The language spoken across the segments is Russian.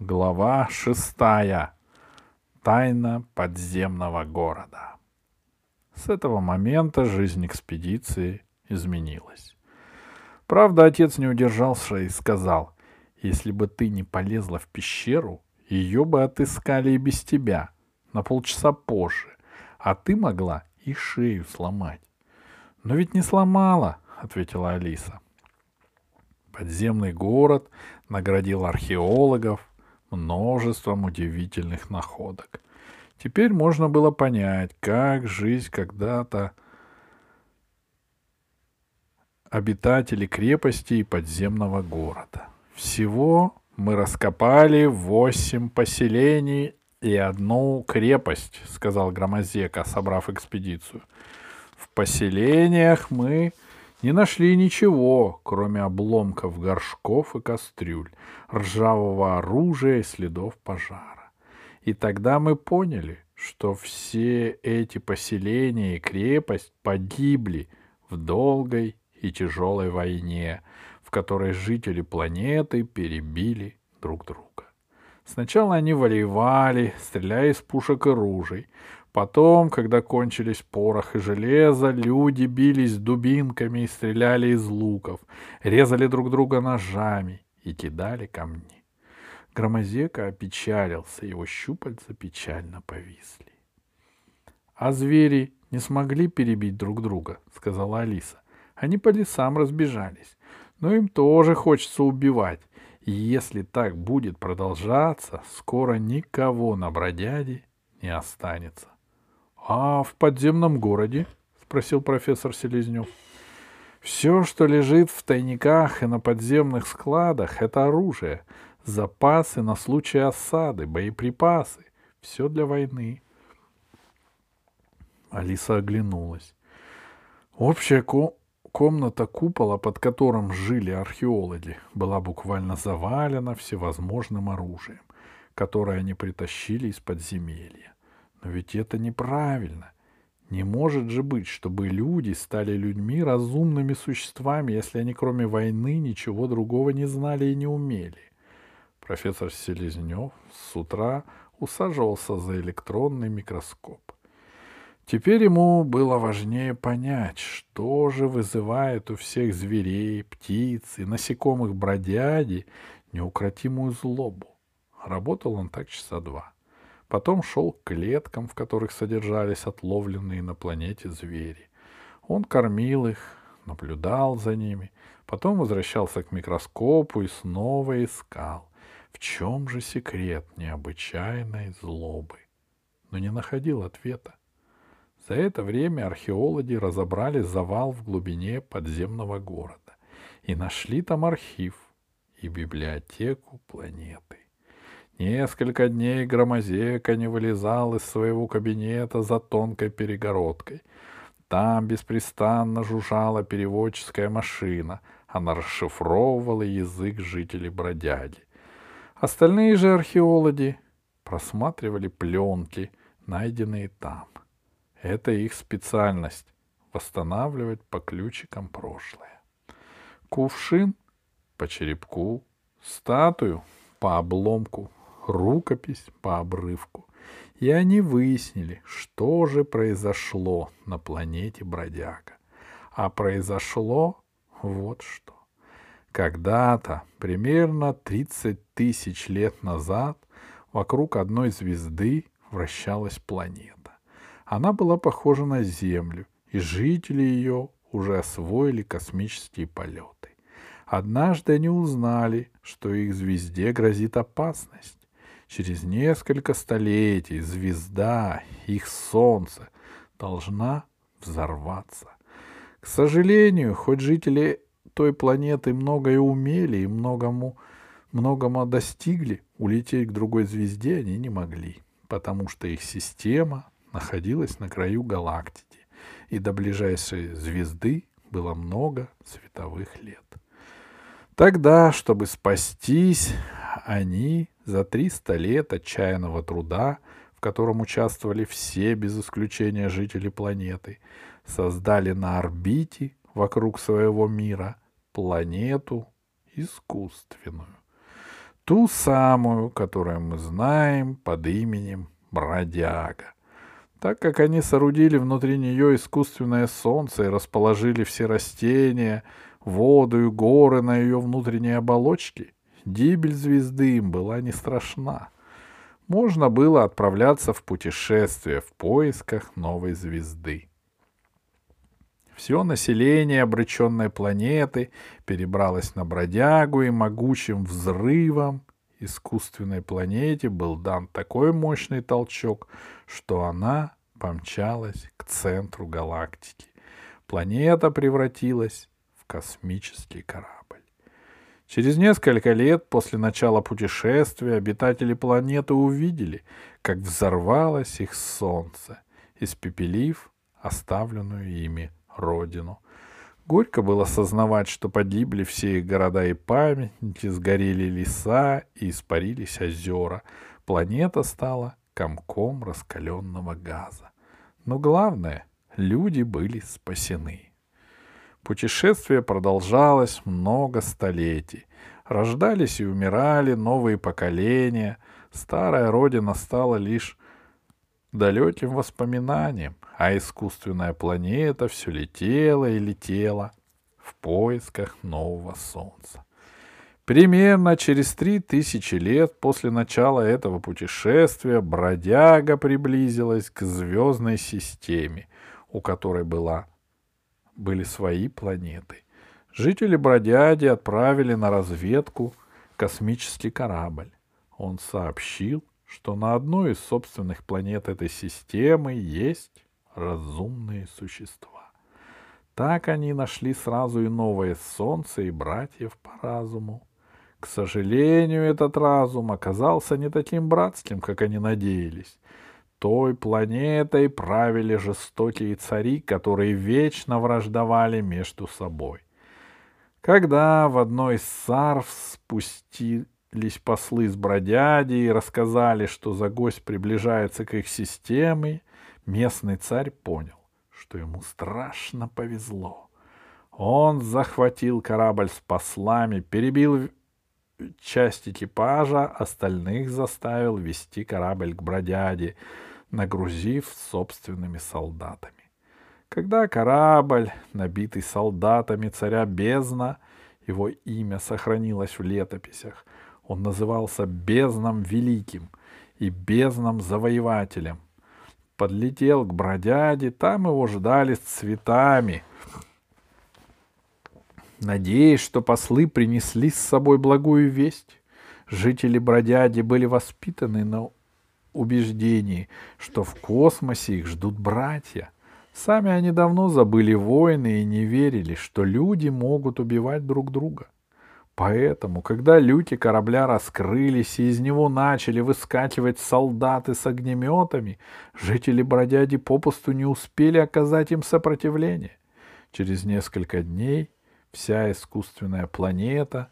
Глава шестая. Тайна подземного города. С этого момента жизнь экспедиции изменилась. Правда, отец не удержался и сказал, если бы ты не полезла в пещеру, ее бы отыскали и без тебя, на полчаса позже, а ты могла и шею сломать. Но ведь не сломала, ответила Алиса. Подземный город наградил археологов, множеством удивительных находок. Теперь можно было понять, как жизнь когда-то обитателей крепости и подземного города. Всего мы раскопали восемь поселений и одну крепость, сказал Громозека, собрав экспедицию. В поселениях мы не нашли ничего, кроме обломков горшков и кастрюль, ржавого оружия и следов пожара. И тогда мы поняли, что все эти поселения и крепость погибли в долгой и тяжелой войне, в которой жители планеты перебили друг друга. Сначала они воевали, стреляя из пушек и ружей, Потом, когда кончились порох и железо, люди бились дубинками и стреляли из луков, резали друг друга ножами и кидали камни. Громозека опечалился, его щупальца печально повисли. — А звери не смогли перебить друг друга, — сказала Алиса. Они по лесам разбежались, но им тоже хочется убивать. И если так будет продолжаться, скоро никого на бродяде не останется. А в подземном городе? спросил профессор Селезнев. Все, что лежит в тайниках и на подземных складах, это оружие, запасы на случай осады, боеприпасы. Все для войны. Алиса оглянулась. Общая ко- комната купола, под которым жили археологи, была буквально завалена всевозможным оружием, которое они притащили из подземелья. Но ведь это неправильно. Не может же быть, чтобы люди стали людьми разумными существами, если они кроме войны ничего другого не знали и не умели. Профессор Селезнев с утра усаживался за электронный микроскоп. Теперь ему было важнее понять, что же вызывает у всех зверей, птиц и насекомых бродяги неукротимую злобу. Работал он так часа два. Потом шел к клеткам, в которых содержались отловленные на планете звери. Он кормил их, наблюдал за ними, потом возвращался к микроскопу и снова искал, в чем же секрет необычайной злобы. Но не находил ответа. За это время археологи разобрали завал в глубине подземного города и нашли там архив и библиотеку планеты. Несколько дней Громозека не вылезал из своего кабинета за тонкой перегородкой. Там беспрестанно жужжала переводческая машина. Она расшифровывала язык жителей бродяги. Остальные же археологи просматривали пленки, найденные там. Это их специальность — восстанавливать по ключикам прошлое. Кувшин — по черепку, статую — по обломку рукопись по обрывку, и они выяснили, что же произошло на планете Бродяга. А произошло вот что. Когда-то, примерно 30 тысяч лет назад, вокруг одной звезды вращалась планета. Она была похожа на Землю, и жители ее уже освоили космические полеты. Однажды они узнали, что их звезде грозит опасность. Через несколько столетий звезда, их солнце, должна взорваться. К сожалению, хоть жители той планеты многое умели и многому, многому достигли, улететь к другой звезде они не могли, потому что их система находилась на краю галактики, и до ближайшей звезды было много световых лет. Тогда, чтобы спастись, они за 300 лет отчаянного труда, в котором участвовали все без исключения жители планеты, создали на орбите вокруг своего мира планету искусственную. Ту самую, которую мы знаем под именем Бродяга. Так как они соорудили внутри нее искусственное солнце и расположили все растения, воду и горы на ее внутренней оболочке, гибель звезды им была не страшна. Можно было отправляться в путешествие в поисках новой звезды. Все население обреченной планеты перебралось на бродягу, и могучим взрывом искусственной планете был дан такой мощный толчок, что она помчалась к центру галактики. Планета превратилась в космический корабль. Через несколько лет после начала путешествия обитатели планеты увидели, как взорвалось их солнце, испепелив оставленную ими родину. Горько было осознавать, что погибли все их города и памятники, сгорели леса и испарились озера. Планета стала комком раскаленного газа. Но главное, люди были спасены. Путешествие продолжалось много столетий. Рождались и умирали новые поколения. Старая родина стала лишь далеким воспоминанием, а искусственная планета все летела и летела в поисках нового Солнца. Примерно через три тысячи лет после начала этого путешествия бродяга приблизилась к звездной системе, у которой была, были свои планеты. Жители бродяги отправили на разведку космический корабль. Он сообщил, что на одной из собственных планет этой системы есть разумные существа. Так они нашли сразу и новое Солнце, и братьев по разуму. К сожалению, этот разум оказался не таким братским, как они надеялись. Той планетой правили жестокие цари, которые вечно враждовали между собой. Когда в одной из сарв спустились послы с бродяди и рассказали, что за гость приближается к их системе, местный царь понял, что ему страшно повезло. Он захватил корабль с послами, перебил часть экипажа остальных заставил вести корабль к бродяде, нагрузив собственными солдатами. Когда корабль, набитый солдатами царя бездна, его имя сохранилось в летописях, он назывался Бездном Великим и Бездном Завоевателем. Подлетел к бродяде, там его ждали с цветами — надеясь, что послы принесли с собой благую весть. Жители Бродяди были воспитаны на убеждении, что в космосе их ждут братья. Сами они давно забыли войны и не верили, что люди могут убивать друг друга. Поэтому, когда люки корабля раскрылись и из него начали выскакивать солдаты с огнеметами, жители Бродяди попусту не успели оказать им сопротивление. Через несколько дней вся искусственная планета,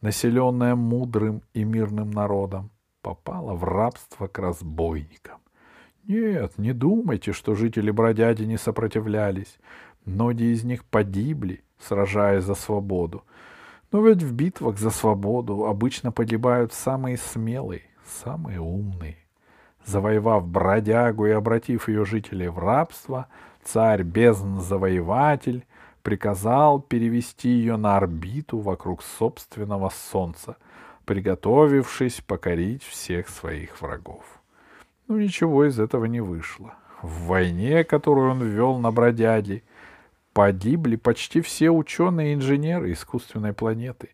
населенная мудрым и мирным народом, попала в рабство к разбойникам. Нет, не думайте, что жители бродяди не сопротивлялись. Многие из них погибли, сражаясь за свободу. Но ведь в битвах за свободу обычно погибают самые смелые, самые умные. Завоевав бродягу и обратив ее жителей в рабство, царь бездн-завоеватель приказал перевести ее на орбиту вокруг собственного Солнца, приготовившись покорить всех своих врагов. Но ничего из этого не вышло. В войне, которую он вел на бродяге, погибли почти все ученые и инженеры искусственной планеты.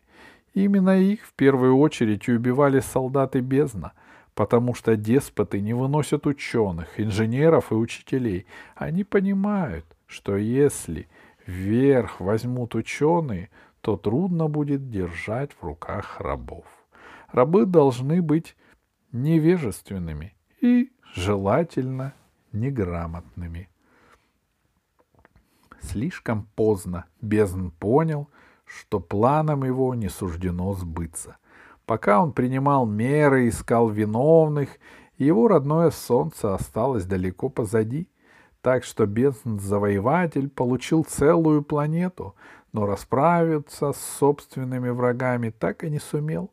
И именно их в первую очередь убивали солдаты бездна, потому что деспоты не выносят ученых, инженеров и учителей. Они понимают, что если верх возьмут ученые, то трудно будет держать в руках рабов. Рабы должны быть невежественными и, желательно, неграмотными. Слишком поздно Бездн понял, что планам его не суждено сбыться. Пока он принимал меры, искал виновных, его родное солнце осталось далеко позади — так что бездн-завоеватель получил целую планету, но расправиться с собственными врагами так и не сумел.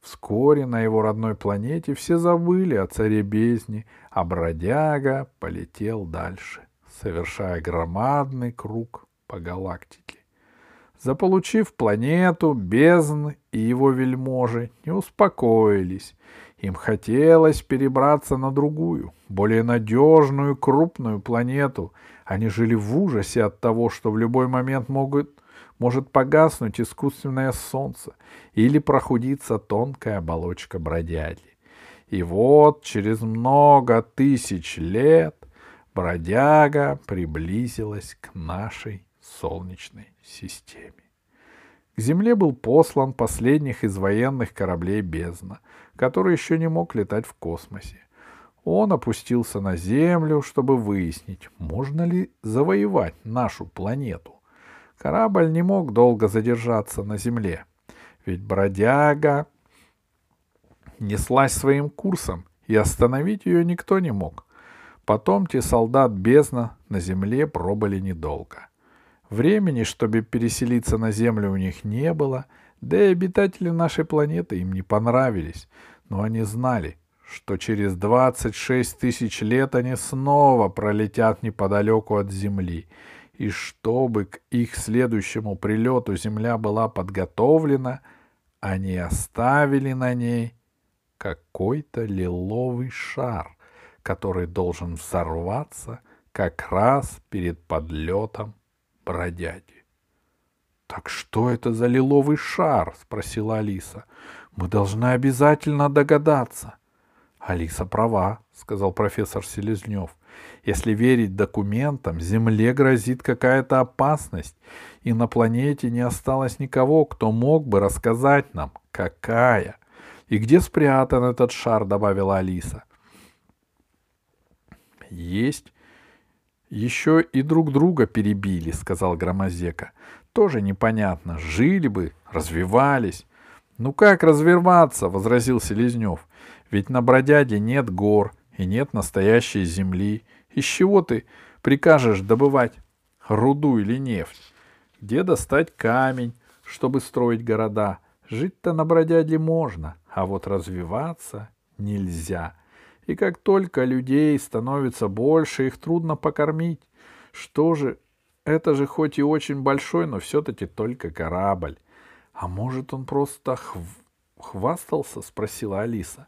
Вскоре на его родной планете все забыли о царе бездни, а бродяга полетел дальше, совершая громадный круг по галактике. Заполучив планету, бездн и его вельможи не успокоились. Им хотелось перебраться на другую, более надежную, крупную планету. Они жили в ужасе от того, что в любой момент могут, может погаснуть искусственное солнце или прохудиться тонкая оболочка бродяги. И вот через много тысяч лет бродяга приблизилась к нашей Солнечной системе. К Земле был послан последних из военных кораблей бездна, который еще не мог летать в космосе. Он опустился на Землю, чтобы выяснить, можно ли завоевать нашу планету. Корабль не мог долго задержаться на Земле, ведь бродяга неслась своим курсом, и остановить ее никто не мог. Потомки солдат бездна на Земле пробыли недолго — Времени, чтобы переселиться на Землю, у них не было, да и обитатели нашей планеты им не понравились. Но они знали, что через 26 тысяч лет они снова пролетят неподалеку от Земли, и чтобы к их следующему прилету Земля была подготовлена, они оставили на ней какой-то лиловый шар, который должен взорваться как раз перед подлетом бродяги. «Так что это за лиловый шар?» — спросила Алиса. «Мы должны обязательно догадаться». «Алиса права», — сказал профессор Селезнев. «Если верить документам, Земле грозит какая-то опасность, и на планете не осталось никого, кто мог бы рассказать нам, какая. И где спрятан этот шар?» — добавила Алиса. «Есть еще и друг друга перебили, сказал Громозека. Тоже непонятно. Жили бы, развивались. Ну как развиваться, возразил Селезнев. Ведь на бродяде нет гор и нет настоящей земли. Из чего ты прикажешь добывать руду или нефть? Где достать камень, чтобы строить города? Жить-то на бродяде можно, а вот развиваться нельзя. И как только людей становится больше, их трудно покормить. Что же, это же хоть и очень большой, но все-таки только корабль. А может, он просто хв... хвастался? Спросила Алиса.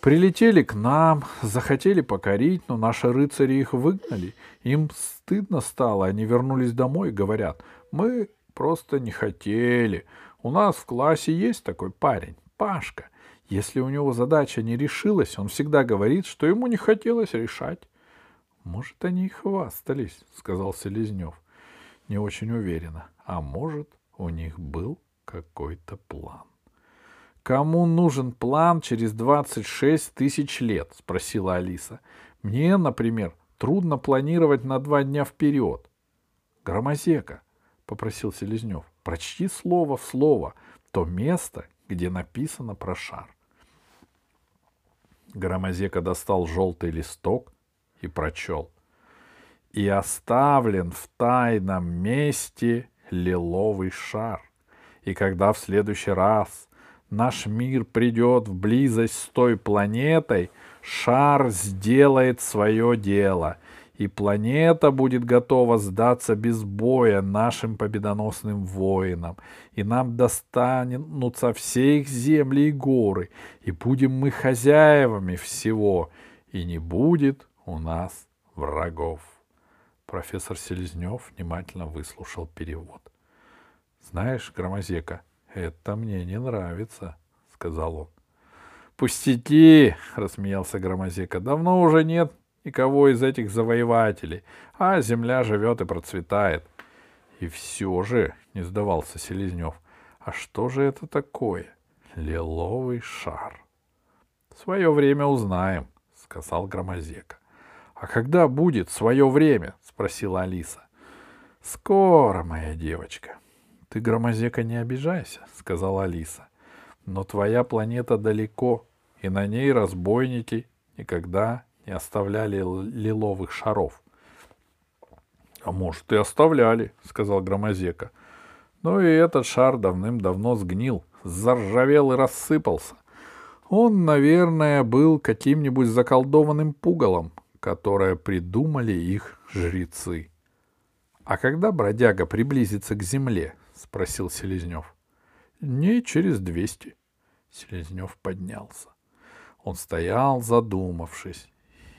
Прилетели к нам, захотели покорить, но наши рыцари их выгнали. Им стыдно стало, они вернулись домой и говорят, мы просто не хотели. У нас в классе есть такой парень, Пашка. Если у него задача не решилась, он всегда говорит, что ему не хотелось решать. — Может, они и хвастались, — сказал Селезнев. Не очень уверенно. А может, у них был какой-то план. — Кому нужен план через 26 тысяч лет? — спросила Алиса. — Мне, например, трудно планировать на два дня вперед. — Громозека, — попросил Селезнев, — прочти слово в слово то место, где написано про шар. — Громозека достал желтый листок и прочел. И оставлен в тайном месте лиловый шар. И когда в следующий раз наш мир придет в близость с той планетой, шар сделает свое дело — и планета будет готова сдаться без боя нашим победоносным воинам, и нам достанутся все их земли и горы, и будем мы хозяевами всего, и не будет у нас врагов. Профессор Селезнев внимательно выслушал перевод. — Знаешь, Громозека, это мне не нравится, — сказал он. — Пустяки, — рассмеялся Громозека, — давно уже нет никого из этих завоевателей, а земля живет и процветает. И все же, не сдавался Селезнев, а что же это такое? Лиловый шар. Свое время узнаем, сказал Громозека. А когда будет свое время? спросила Алиса. Скоро, моя девочка. Ты, Громозека, не обижайся, сказала Алиса. Но твоя планета далеко, и на ней разбойники никогда не оставляли лиловых шаров. — А может, и оставляли, — сказал Громозека. — Но и этот шар давным-давно сгнил, заржавел и рассыпался. Он, наверное, был каким-нибудь заколдованным пугалом, которое придумали их жрецы. — А когда бродяга приблизится к земле? — спросил Селезнев. — Дней через двести. Селезнев поднялся. Он стоял, задумавшись,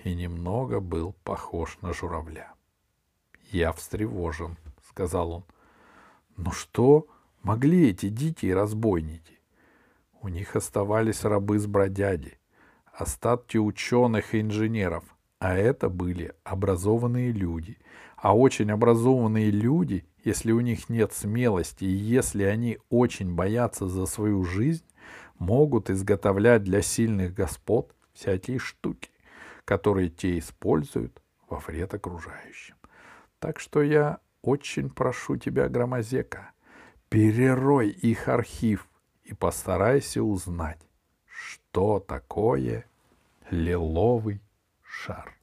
и немного был похож на журавля. — Я встревожен, — сказал он. — Ну что могли эти дикие разбойники? У них оставались рабы с бродяги, остатки ученых и инженеров, а это были образованные люди. А очень образованные люди, если у них нет смелости и если они очень боятся за свою жизнь, могут изготовлять для сильных господ всякие штуки, которые те используют во вред окружающим. Так что я очень прошу тебя, Громозека, перерой их архив и постарайся узнать, что такое лиловый шар.